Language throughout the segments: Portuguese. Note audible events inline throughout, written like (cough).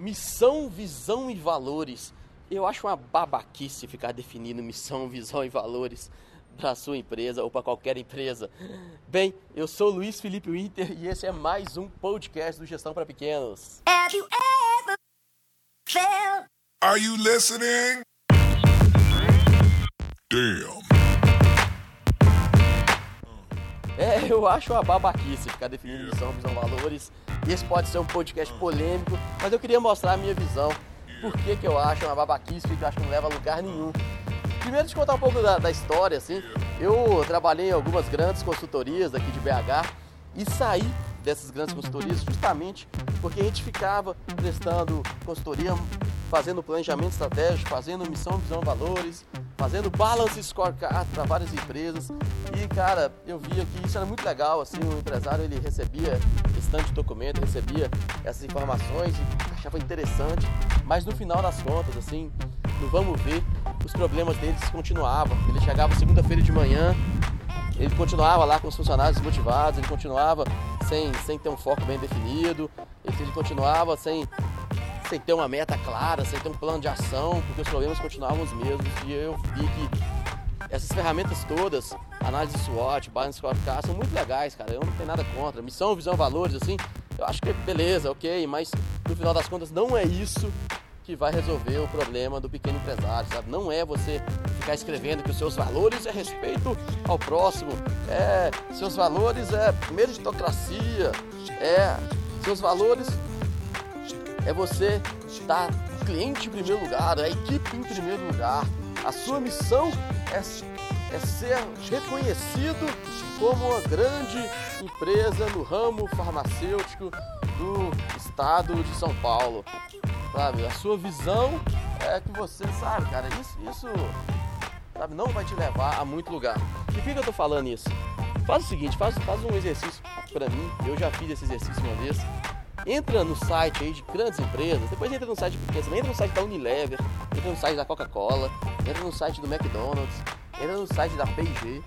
Missão, visão e valores. Eu acho uma babaquice ficar definindo missão, (laughs) visão e valores para sua empresa ou para qualquer empresa. Bem, eu sou Luiz Felipe Winter e esse é mais um podcast do Gestão para Pequenos. Have you ever felt... Are you listening? Damn. É, eu acho uma babaquice ficar definindo missão, visão, valores. Esse pode ser um podcast polêmico, mas eu queria mostrar a minha visão. Por que, que eu acho uma babaquice que eu acho que não leva a lugar nenhum. Primeiro, te contar um pouco da, da história, assim. Eu trabalhei em algumas grandes consultorias aqui de BH e saí dessas grandes consultorias justamente porque a gente ficava prestando consultoria, fazendo planejamento estratégico, fazendo missão, visão, valores, fazendo balance scorecard para várias empresas. E cara, eu via que isso era muito legal, assim, o empresário ele recebia esse tanto de documento, recebia essas informações e achava interessante, mas no final das contas, assim, no vamos ver, os problemas deles continuavam. Ele chegava segunda-feira de manhã, ele continuava lá com os funcionários motivados, ele continuava sem, sem ter um foco bem definido, ele continuava sem, sem ter uma meta clara, sem ter um plano de ação, porque os problemas continuavam os mesmos. E eu vi que essas ferramentas todas, análise SWOT, Balance Scorecard, são muito legais, cara. Eu não tenho nada contra. Missão, visão, valores, assim, eu acho que beleza, ok, mas no final das contas não é isso que vai resolver o problema do pequeno empresário, sabe? Não é você ficar escrevendo que os seus valores é respeito ao próximo, é seus valores é meritocracia, é seus valores é você estar cliente em primeiro lugar, a equipe em primeiro lugar. A sua missão é, é ser reconhecido como uma grande empresa no ramo farmacêutico do estado de São Paulo sabe? A sua visão é que você sabe, cara, isso, isso sabe, não vai te levar a muito lugar. E por que eu tô falando isso? Faz o seguinte, faz, faz um exercício para mim, eu já fiz esse exercício uma vez. Entra no site aí de grandes empresas, depois entra no site de pequenas, entra no site da Unilever, entra no site da Coca-Cola, entra no site do McDonald's, entra no site da P&G,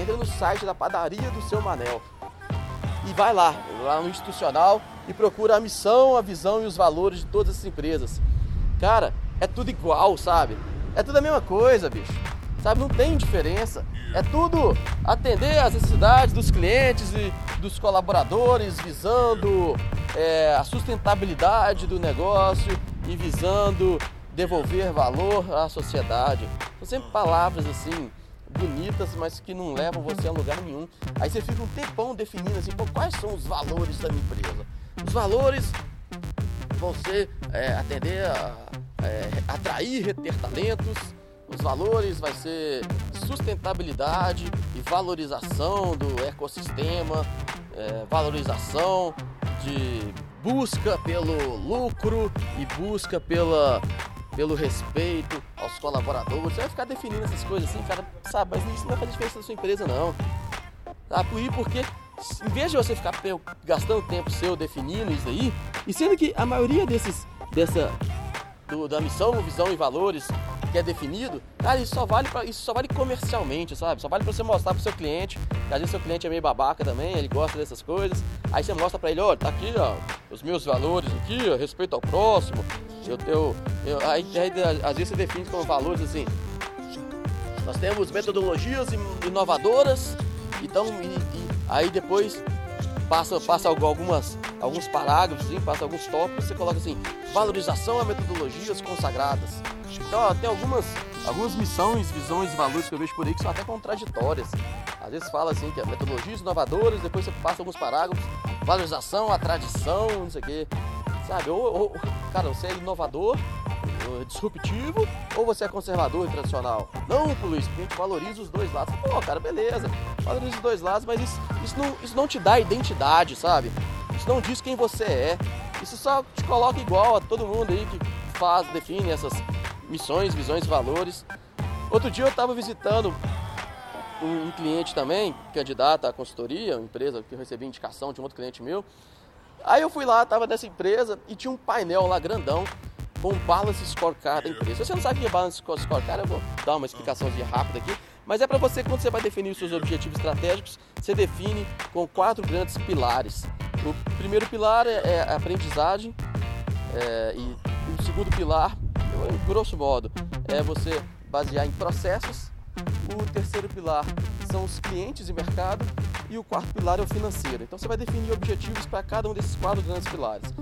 entra no site da padaria do seu Manel. E vai lá, lá no institucional, e procura a missão, a visão e os valores de todas essas empresas. Cara, é tudo igual, sabe? É tudo a mesma coisa, bicho. Sabe, não tem diferença. É tudo atender às necessidades dos clientes e dos colaboradores, visando é, a sustentabilidade do negócio e visando devolver valor à sociedade. São sempre palavras assim bonitas, mas que não levam você a lugar nenhum. Aí você fica um tempão definindo assim, quais são os valores da minha empresa. Os valores vão ser é, atender a é, atrair, reter talentos. Os valores vai ser sustentabilidade e valorização do ecossistema, é, valorização de busca pelo lucro e busca pela, pelo respeito aos colaboradores. Você vai ficar definindo essas coisas assim, cara, sabe, mas isso não vai fazer diferença na sua empresa não. Tá? Porque em vez de você ficar gastando tempo seu definindo isso aí, e sendo que a maioria desses, dessa, do, da missão, visão e valores que é definido, cara, isso só vale pra, isso só vale comercialmente, sabe? Só vale para você mostrar pro seu cliente, às vezes seu cliente é meio babaca também, ele gosta dessas coisas. Aí você mostra para ele, olha, tá aqui, ó, os meus valores aqui, ó, respeito ao próximo. Eu, eu, eu aí, aí, às vezes você define como valores assim. Nós temos metodologias inovadoras, então, e, e Aí depois passa, passa algumas, alguns parágrafos, passa alguns tópicos, você coloca assim, valorização a metodologias consagradas. Então ó, tem algumas, algumas missões, visões e valores que eu vejo por aí que são até contraditórias. Às vezes fala assim que é metodologias inovadoras, depois você passa alguns parágrafos, valorização, a tradição, não sei o quê. Sabe? Ou, ou, cara, você é inovador, disruptivo ou você é conservador e tradicional? Não, Luiz, porque a gente valoriza os dois lados. Pô, cara, beleza, valoriza os dois lados, mas isso, isso, não, isso não te dá identidade, sabe? Não diz quem você é. Isso só te coloca igual a todo mundo aí que faz, define essas missões, visões valores. Outro dia eu estava visitando um, cliente também, candidato à consultoria, uma empresa que eu recebi indicação de um outro cliente meu. Aí eu fui lá, estava nessa empresa e tinha um painel lá grandão com um balance scorecard da empresa. Se você não sabe o que é balance scorecard, eu vou dar uma explicaçãozinha rápida aqui. Mas é para você, quando você vai definir os seus objetivos estratégicos, você define com quatro grandes pilares. O primeiro pilar é, é a aprendizagem, É, e, o segundo pilar, grosso modo, é você basear em processos. O terceiro pilar são os clientes e mercado. E o quarto pilar é o financeiro. Então você vai definir objetivos para cada um desses quatro grandes pilares.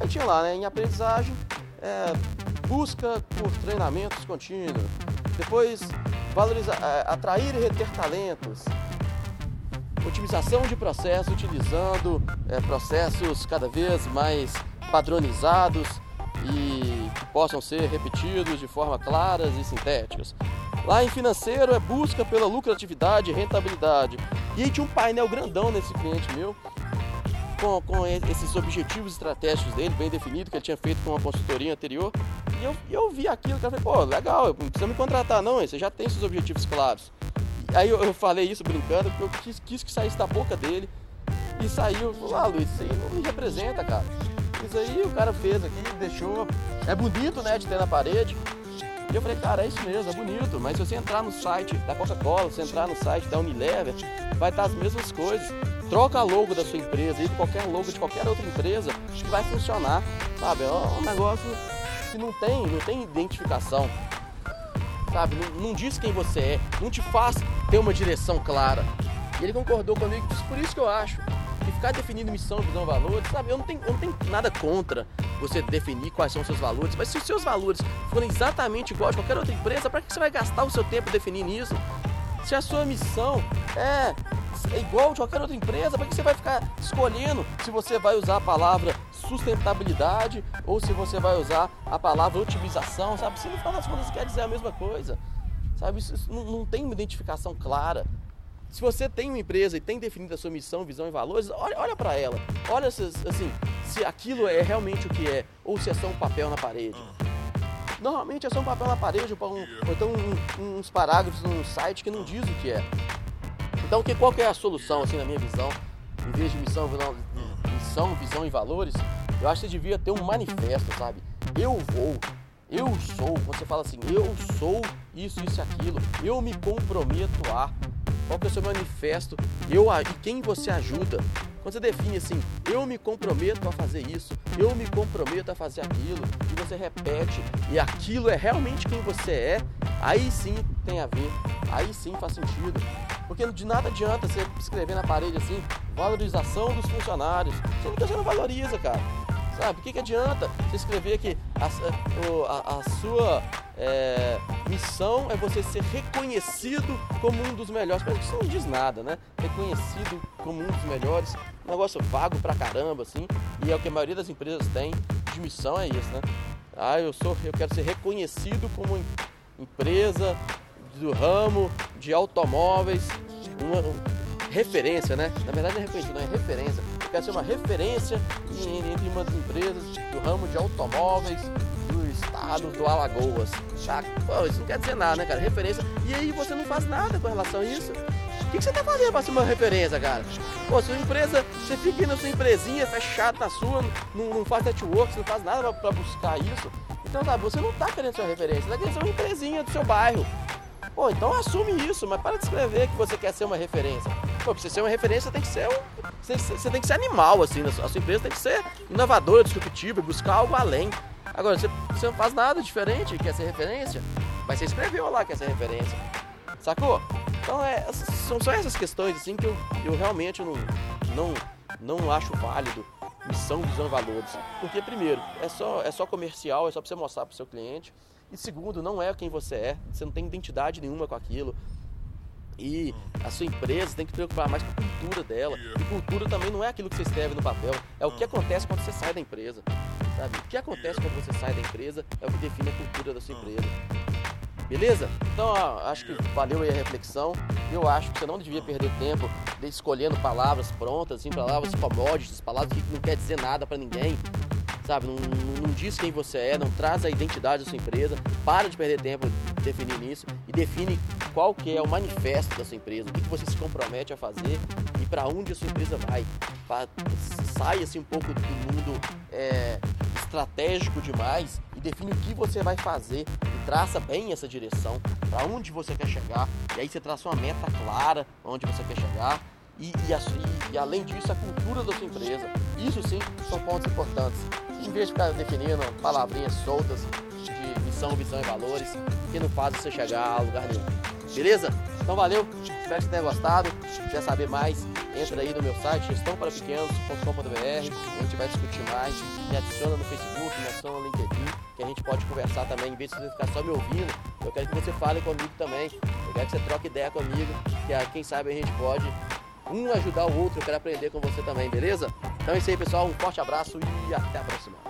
Aí tinha lá, né, em aprendizagem, é, busca por treinamentos contínuos. Depois, valorizar, é, atrair e reter talentos. Otimização de processos utilizando é, processos cada vez mais padronizados e que possam ser repetidos de forma claras e sintéticas. Lá em financeiro é busca pela lucratividade e rentabilidade. E aí tinha um painel grandão nesse cliente meu, com, com esses objetivos estratégicos dele, bem definido, que ele tinha feito com uma consultoria anterior. E eu, eu vi aquilo, cara, falei, pô, legal, não precisa me contratar não, você já tem seus objetivos claros. Aí eu, eu falei isso brincando, porque eu quis, quis que saísse da boca dele. E saiu, falou, ah Luiz, isso aí não me representa, cara. Isso aí o cara fez aqui, deixou. É bonito, né, de ter na parede. E eu falei, cara, é isso mesmo, é bonito, mas se você entrar no site da Coca-Cola, se entrar no site da Unilever, vai estar as mesmas coisas. Troca a logo da sua empresa e qualquer logo de qualquer outra empresa que vai funcionar, sabe? É um negócio que não tem, não tem identificação, sabe? Não, não diz quem você é, não te faz ter uma direção clara. E ele concordou comigo, por isso que eu acho que ficar definindo missão, visão, valores, sabe? Eu não tenho, eu não tenho nada contra você definir quais são os seus valores, mas se os seus valores forem exatamente iguais a qualquer outra empresa, para que você vai gastar o seu tempo definindo isso? Se a sua missão é, é igual de qualquer outra empresa, para que você vai ficar escolhendo se você vai usar a palavra sustentabilidade ou se você vai usar a palavra otimização, sabe? Se no final das contas quer dizer a mesma coisa, sabe? Isso, isso não, não tem uma identificação clara. Se você tem uma empresa e tem definido a sua missão, visão e valores, olha, olha para ela. Olha se, assim, se aquilo é realmente o que é, ou se é só um papel na parede. Normalmente é só um papel na parede, ou, um, ou então um, uns parágrafos num site que não diz o que é. Então, que, qual que é a solução, assim, na minha visão? Em vez de missão, visão, missão, visão e valores, eu acho que você devia ter um manifesto, sabe? Eu vou, eu sou, quando você fala assim, eu sou isso, isso e aquilo, eu me comprometo a qual que é o seu manifesto, eu e quem você ajuda. Quando você define assim, eu me comprometo a fazer isso, eu me comprometo a fazer aquilo, e você repete, e aquilo é realmente quem você é, aí sim tem a ver, aí sim faz sentido. Porque de nada adianta você escrever na parede assim, valorização dos funcionários, sendo que você não valoriza, cara. Sabe? O que, que adianta você escrever que a, a, a sua é, missão é você ser reconhecido como um dos melhores? Mas isso não diz nada, né? Reconhecido como um dos melhores, um negócio vago pra caramba, assim. E é o que a maioria das empresas tem de missão, é isso, né? Ah, eu, sou, eu quero ser reconhecido como empresa do ramo de automóveis, uma, referência, né? Na verdade não é reconhecido, não é referência. Eu quero ser uma referência entre umas empresas do ramo de automóveis do estado do Alagoas. Tá? Pô, isso não quer dizer nada, né, cara? Referência. E aí você não faz nada com relação a isso. O que, que você tá fazendo para ser uma referência, cara? Pô, sua empresa, você fica na sua empresinha, fechado na sua, não, não faz network, não faz nada para buscar isso. Então, tá, você não tá querendo ser uma referência, você tá querendo ser uma empresinha do seu bairro. Pô, então assume isso, mas para de escrever que você quer ser uma referência. Pô, pra você ser uma referência, tem que ser um, você, você tem que ser animal, assim, a sua empresa tem que ser inovadora, disruptiva, buscar algo além. Agora, você, você não faz nada diferente, quer ser referência, mas você escreveu lá que ser referência. Sacou? Então, é, são só essas questões, assim, que eu, eu realmente não, não, não acho válido missão, visão valores. Porque, primeiro, é só, é só comercial, é só para você mostrar para o seu cliente. E segundo, não é quem você é, você não tem identidade nenhuma com aquilo. E a sua empresa tem que se preocupar mais com a cultura dela. E cultura também não é aquilo que você escreve no papel, é o que acontece quando você sai da empresa. Sabe? O que acontece quando você sai da empresa é o que define a cultura da sua empresa. Beleza? Então, ó, acho que valeu aí a reflexão. Eu acho que você não devia perder tempo de escolhendo palavras prontas, assim, palavras commodities, palavras que não quer dizer nada para ninguém sabe? Não, não, não, diz quem você é, não traz a identidade da sua empresa, para de perder tempo definindo isso e define qual que é o manifesto da sua empresa, o que, que você se compromete a fazer e para onde a sua empresa vai. Sai assim um pouco do mundo é, estratégico demais e define o que você vai fazer e traça bem essa direção, para onde você quer chegar, e aí você traça uma meta clara onde você quer chegar e, e, a, e, além disso a cultura da sua empresa. Isso sim são pontos importantes. Em vez de ficar definindo palavrinhas soltas de missão, visão e valores que não fazem você chegar a lugar nenhum. Beleza? Então valeu, espero que tenha gostado. Se quiser saber mais, entra aí no meu site gestãoparapequenos.com.br, a gente vai discutir mais. Me adiciona no Facebook, me adiciona no LinkedIn, que a gente pode conversar também, em vez de você ficar só me ouvindo, eu quero que você fale comigo também. Eu quero que você troque ideia comigo, que ah, quem sabe a gente pode um ajudar o outro, eu quero aprender com você também, beleza? Então é isso aí, pessoal. Um forte abraço e até a próxima.